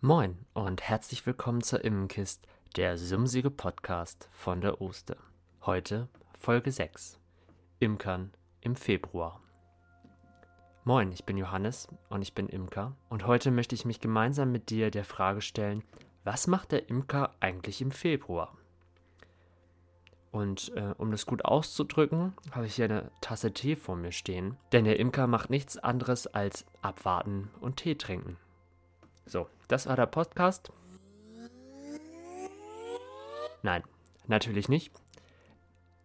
Moin und herzlich willkommen zur Immenkist, der sumsige Podcast von der Oster. Heute Folge 6. Imkern im Februar. Moin, ich bin Johannes und ich bin Imker und heute möchte ich mich gemeinsam mit dir der Frage stellen, was macht der Imker eigentlich im Februar? Und äh, um das gut auszudrücken, habe ich hier eine Tasse Tee vor mir stehen. Denn der Imker macht nichts anderes als abwarten und Tee trinken. So, das war der Podcast. Nein, natürlich nicht.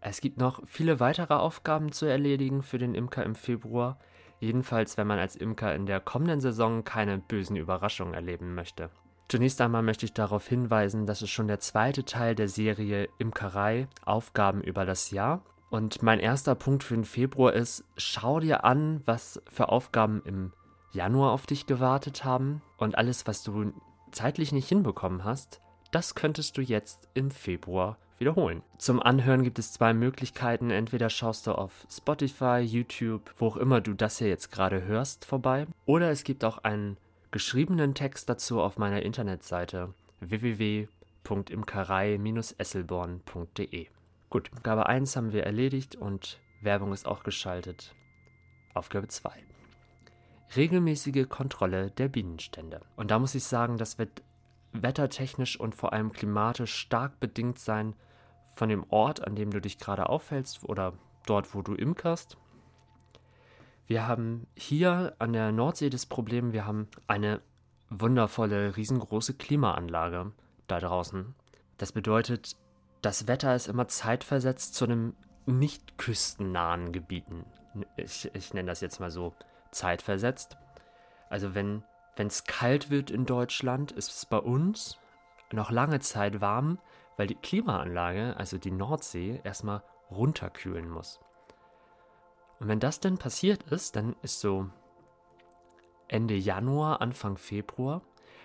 Es gibt noch viele weitere Aufgaben zu erledigen für den Imker im Februar. Jedenfalls, wenn man als Imker in der kommenden Saison keine bösen Überraschungen erleben möchte. Zunächst einmal möchte ich darauf hinweisen, dass es schon der zweite Teil der Serie Imkerei Aufgaben über das Jahr. Und mein erster Punkt für den Februar ist, schau dir an, was für Aufgaben im Januar auf dich gewartet haben und alles, was du zeitlich nicht hinbekommen hast, das könntest du jetzt im Februar wiederholen. Zum Anhören gibt es zwei Möglichkeiten. Entweder schaust du auf Spotify, YouTube, wo auch immer du das hier jetzt gerade hörst, vorbei. Oder es gibt auch einen geschriebenen Text dazu auf meiner Internetseite www.imkerei-esselborn.de. Gut, Gabe 1 haben wir erledigt und Werbung ist auch geschaltet. Aufgabe 2. Regelmäßige Kontrolle der Bienenstände. Und da muss ich sagen, das wird wettertechnisch und vor allem klimatisch stark bedingt sein von dem Ort, an dem du dich gerade aufhältst oder dort, wo du imkerst. Wir haben hier an der Nordsee das Problem, wir haben eine wundervolle, riesengroße Klimaanlage da draußen. Das bedeutet, das Wetter ist immer zeitversetzt zu einem nicht küstennahen Gebieten. Ich, ich nenne das jetzt mal so zeitversetzt. Also wenn es kalt wird in Deutschland, ist es bei uns noch lange Zeit warm, weil die Klimaanlage, also die Nordsee, erstmal runterkühlen muss. Und wenn das denn passiert ist, dann ist so Ende Januar, Anfang Februar,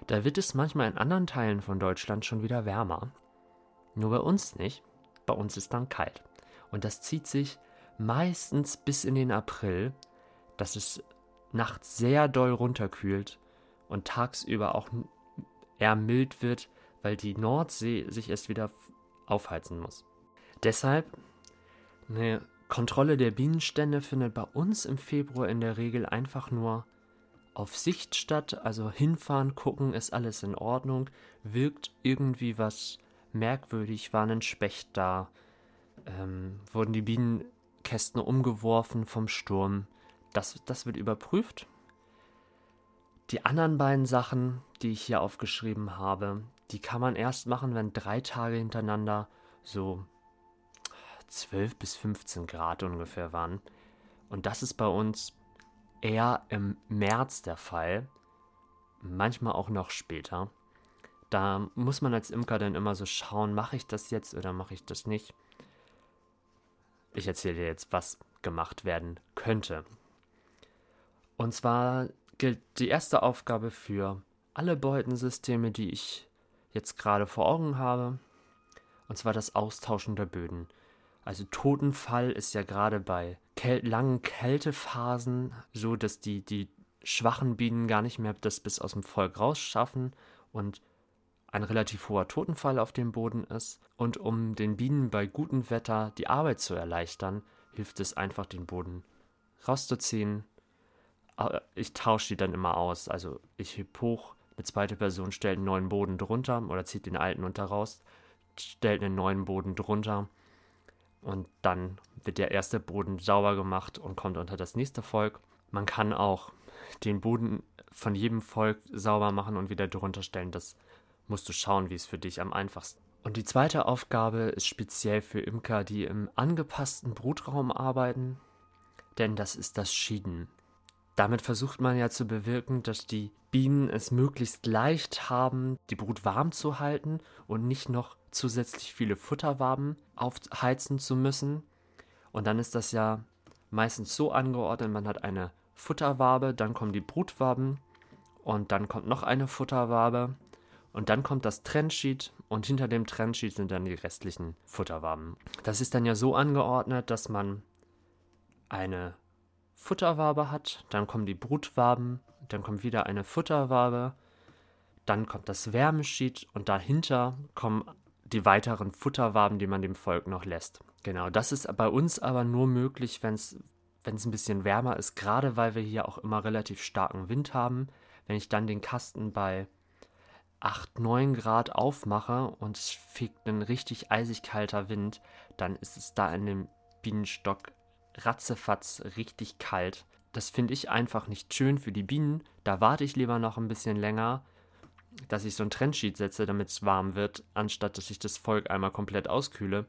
da wird es manchmal in anderen Teilen von Deutschland schon wieder wärmer. Nur bei uns nicht. Bei uns ist dann kalt. Und das zieht sich meistens bis in den April, dass es nachts sehr doll runterkühlt und tagsüber auch eher mild wird, weil die Nordsee sich erst wieder aufheizen muss. Deshalb eine Kontrolle der Bienenstände findet bei uns im Februar in der Regel einfach nur auf Sicht statt, also hinfahren, gucken, ist alles in Ordnung, wirkt irgendwie was merkwürdig, war ein Specht da, ähm, wurden die Bienenkästen umgeworfen vom Sturm, das, das wird überprüft. Die anderen beiden Sachen, die ich hier aufgeschrieben habe, die kann man erst machen, wenn drei Tage hintereinander so 12 bis 15 Grad ungefähr waren. Und das ist bei uns eher im März der Fall, manchmal auch noch später. Da muss man als Imker dann immer so schauen, mache ich das jetzt oder mache ich das nicht. Ich erzähle dir jetzt, was gemacht werden könnte. Und zwar gilt die erste Aufgabe für alle Beutensysteme, die ich jetzt gerade vor Augen habe, und zwar das Austauschen der Böden. Also Totenfall ist ja gerade bei Käl langen Kältephasen so, dass die, die schwachen Bienen gar nicht mehr das bis aus dem Volk rausschaffen und ein relativ hoher Totenfall auf dem Boden ist. Und um den Bienen bei gutem Wetter die Arbeit zu erleichtern, hilft es einfach, den Boden rauszuziehen. Ich tausche die dann immer aus. Also ich heb hoch, eine zweite Person stellt einen neuen Boden drunter oder zieht den alten unter raus, stellt einen neuen Boden drunter und dann wird der erste Boden sauber gemacht und kommt unter das nächste Volk. Man kann auch den Boden von jedem Volk sauber machen und wieder drunter stellen. Das musst du schauen, wie es für dich am einfachsten. Und die zweite Aufgabe ist speziell für Imker, die im angepassten Brutraum arbeiten, denn das ist das Schieden. Damit versucht man ja zu bewirken, dass die Bienen es möglichst leicht haben, die Brut warm zu halten und nicht noch zusätzlich viele Futterwaben aufheizen zu müssen. Und dann ist das ja meistens so angeordnet, man hat eine Futterwabe, dann kommen die Brutwaben und dann kommt noch eine Futterwabe und dann kommt das Trennsheet und hinter dem Trennsheet sind dann die restlichen Futterwaben. Das ist dann ja so angeordnet, dass man eine Futterwabe hat, dann kommen die Brutwaben, dann kommt wieder eine Futterwabe, dann kommt das Wärmeschied und dahinter kommen die weiteren Futterwaben, die man dem Volk noch lässt. Genau, das ist bei uns aber nur möglich, wenn es ein bisschen wärmer ist, gerade weil wir hier auch immer relativ starken Wind haben. Wenn ich dann den Kasten bei 8, 9 Grad aufmache und es fegt ein richtig eisig kalter Wind, dann ist es da in dem Bienenstock ratzefatz richtig kalt. Das finde ich einfach nicht schön für die Bienen. Da warte ich lieber noch ein bisschen länger, dass ich so ein Trendsheet setze, damit es warm wird, anstatt dass ich das Volk einmal komplett auskühle.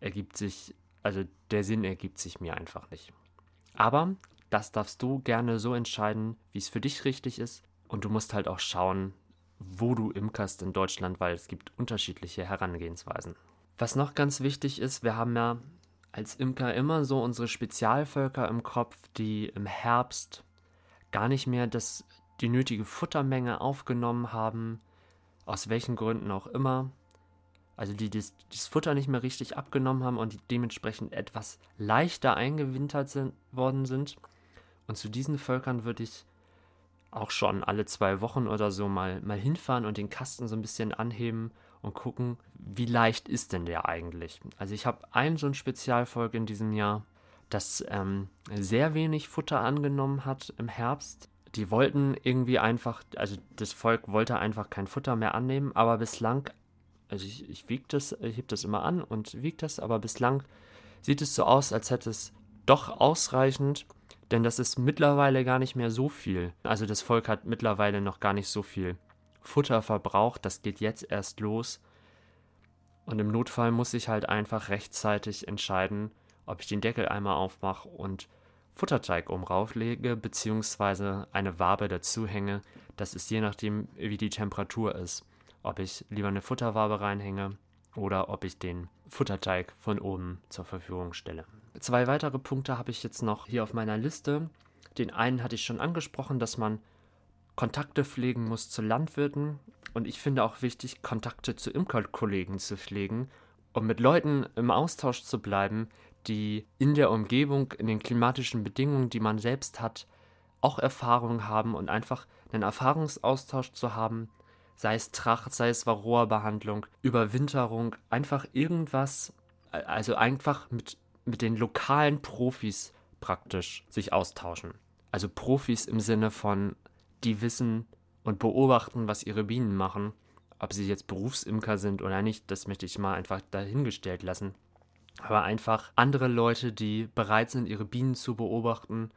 Ergibt sich, also der Sinn ergibt sich mir einfach nicht. Aber das darfst du gerne so entscheiden, wie es für dich richtig ist. Und du musst halt auch schauen, wo du imkerst in Deutschland, weil es gibt unterschiedliche Herangehensweisen. Was noch ganz wichtig ist, wir haben ja als Imker immer so unsere Spezialvölker im Kopf, die im Herbst gar nicht mehr das, die nötige Futtermenge aufgenommen haben, aus welchen Gründen auch immer. Also die das, das Futter nicht mehr richtig abgenommen haben und die dementsprechend etwas leichter eingewintert sind, worden sind. Und zu diesen Völkern würde ich auch schon alle zwei Wochen oder so mal, mal hinfahren und den Kasten so ein bisschen anheben und gucken, wie leicht ist denn der eigentlich. Also ich habe ein so ein Spezialvolk in diesem Jahr, das ähm, sehr wenig Futter angenommen hat im Herbst. Die wollten irgendwie einfach, also das Volk wollte einfach kein Futter mehr annehmen, aber bislang, also ich, ich wiege das, ich heb das immer an und wiege das, aber bislang sieht es so aus, als hätte es doch ausreichend denn das ist mittlerweile gar nicht mehr so viel. Also das Volk hat mittlerweile noch gar nicht so viel Futter verbraucht. Das geht jetzt erst los. Und im Notfall muss ich halt einfach rechtzeitig entscheiden, ob ich den Deckel einmal aufmache und Futterteig oben rauflege, beziehungsweise eine Wabe dazu hänge. Das ist je nachdem, wie die Temperatur ist. Ob ich lieber eine Futterwabe reinhänge oder ob ich den Futterteig von oben zur Verfügung stelle. Zwei weitere Punkte habe ich jetzt noch hier auf meiner Liste. Den einen hatte ich schon angesprochen, dass man Kontakte pflegen muss zu Landwirten. Und ich finde auch wichtig, Kontakte zu Imkerkollegen zu pflegen, um mit Leuten im Austausch zu bleiben, die in der Umgebung, in den klimatischen Bedingungen, die man selbst hat, auch Erfahrung haben und einfach einen Erfahrungsaustausch zu haben, sei es Tracht, sei es Varroa-Behandlung, Überwinterung, einfach irgendwas, also einfach mit, mit den lokalen Profis praktisch sich austauschen. Also Profis im Sinne von, die wissen und beobachten, was ihre Bienen machen. Ob sie jetzt Berufsimker sind oder nicht, das möchte ich mal einfach dahingestellt lassen. Aber einfach andere Leute, die bereit sind, ihre Bienen zu beobachten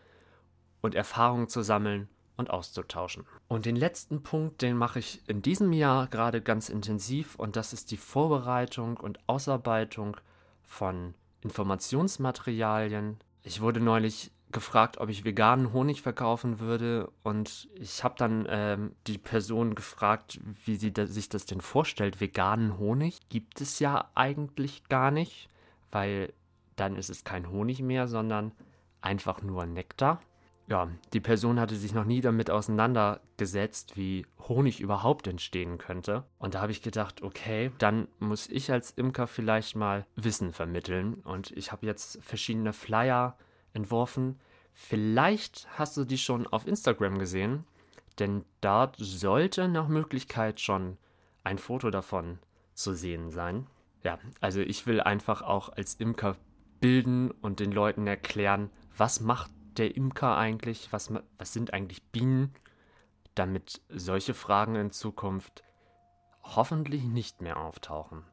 und Erfahrungen zu sammeln und auszutauschen. Und den letzten Punkt, den mache ich in diesem Jahr gerade ganz intensiv und das ist die Vorbereitung und Ausarbeitung von Informationsmaterialien. Ich wurde neulich gefragt, ob ich veganen Honig verkaufen würde und ich habe dann ähm, die Person gefragt, wie sie da, sich das denn vorstellt. Veganen Honig gibt es ja eigentlich gar nicht, weil dann ist es kein Honig mehr, sondern einfach nur Nektar ja, die Person hatte sich noch nie damit auseinandergesetzt, wie Honig überhaupt entstehen könnte. Und da habe ich gedacht, okay, dann muss ich als Imker vielleicht mal Wissen vermitteln. Und ich habe jetzt verschiedene Flyer entworfen. Vielleicht hast du die schon auf Instagram gesehen, denn dort sollte nach Möglichkeit schon ein Foto davon zu sehen sein. Ja, also ich will einfach auch als Imker bilden und den Leuten erklären, was macht der Imker eigentlich? Was, was sind eigentlich Bienen? Damit solche Fragen in Zukunft hoffentlich nicht mehr auftauchen.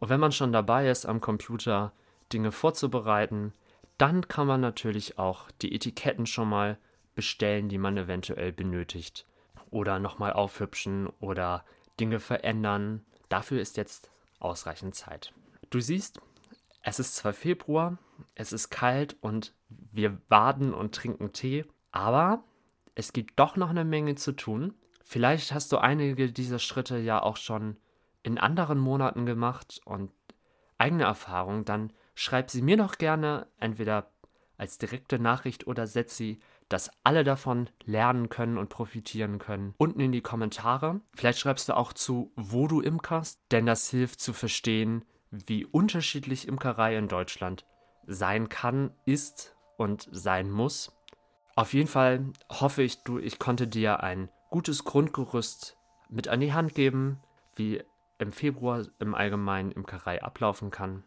Und wenn man schon dabei ist, am Computer Dinge vorzubereiten, dann kann man natürlich auch die Etiketten schon mal bestellen, die man eventuell benötigt. Oder nochmal aufhübschen oder Dinge verändern. Dafür ist jetzt ausreichend Zeit. Du siehst, es ist zwar Februar, es ist kalt und wir baden und trinken Tee, aber es gibt doch noch eine Menge zu tun. Vielleicht hast du einige dieser Schritte ja auch schon in anderen Monaten gemacht und eigene Erfahrungen, dann schreib sie mir doch gerne entweder als direkte Nachricht oder setz sie, dass alle davon lernen können und profitieren können, unten in die Kommentare. Vielleicht schreibst du auch zu, wo du imkerst, denn das hilft zu verstehen, wie unterschiedlich Imkerei in Deutschland sein kann, ist und sein muss. Auf jeden Fall hoffe ich, du, ich konnte dir ein gutes Grundgerüst mit an die Hand geben, wie im Februar im Allgemeinen Imkerei ablaufen kann.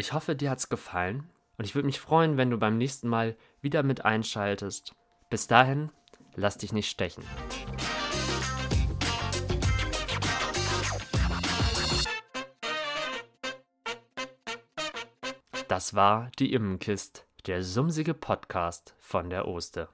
Ich hoffe, dir hat's gefallen und ich würde mich freuen, wenn du beim nächsten Mal wieder mit einschaltest. Bis dahin, lass dich nicht stechen. Das war die Immenkist, der sumsige Podcast von der Oste.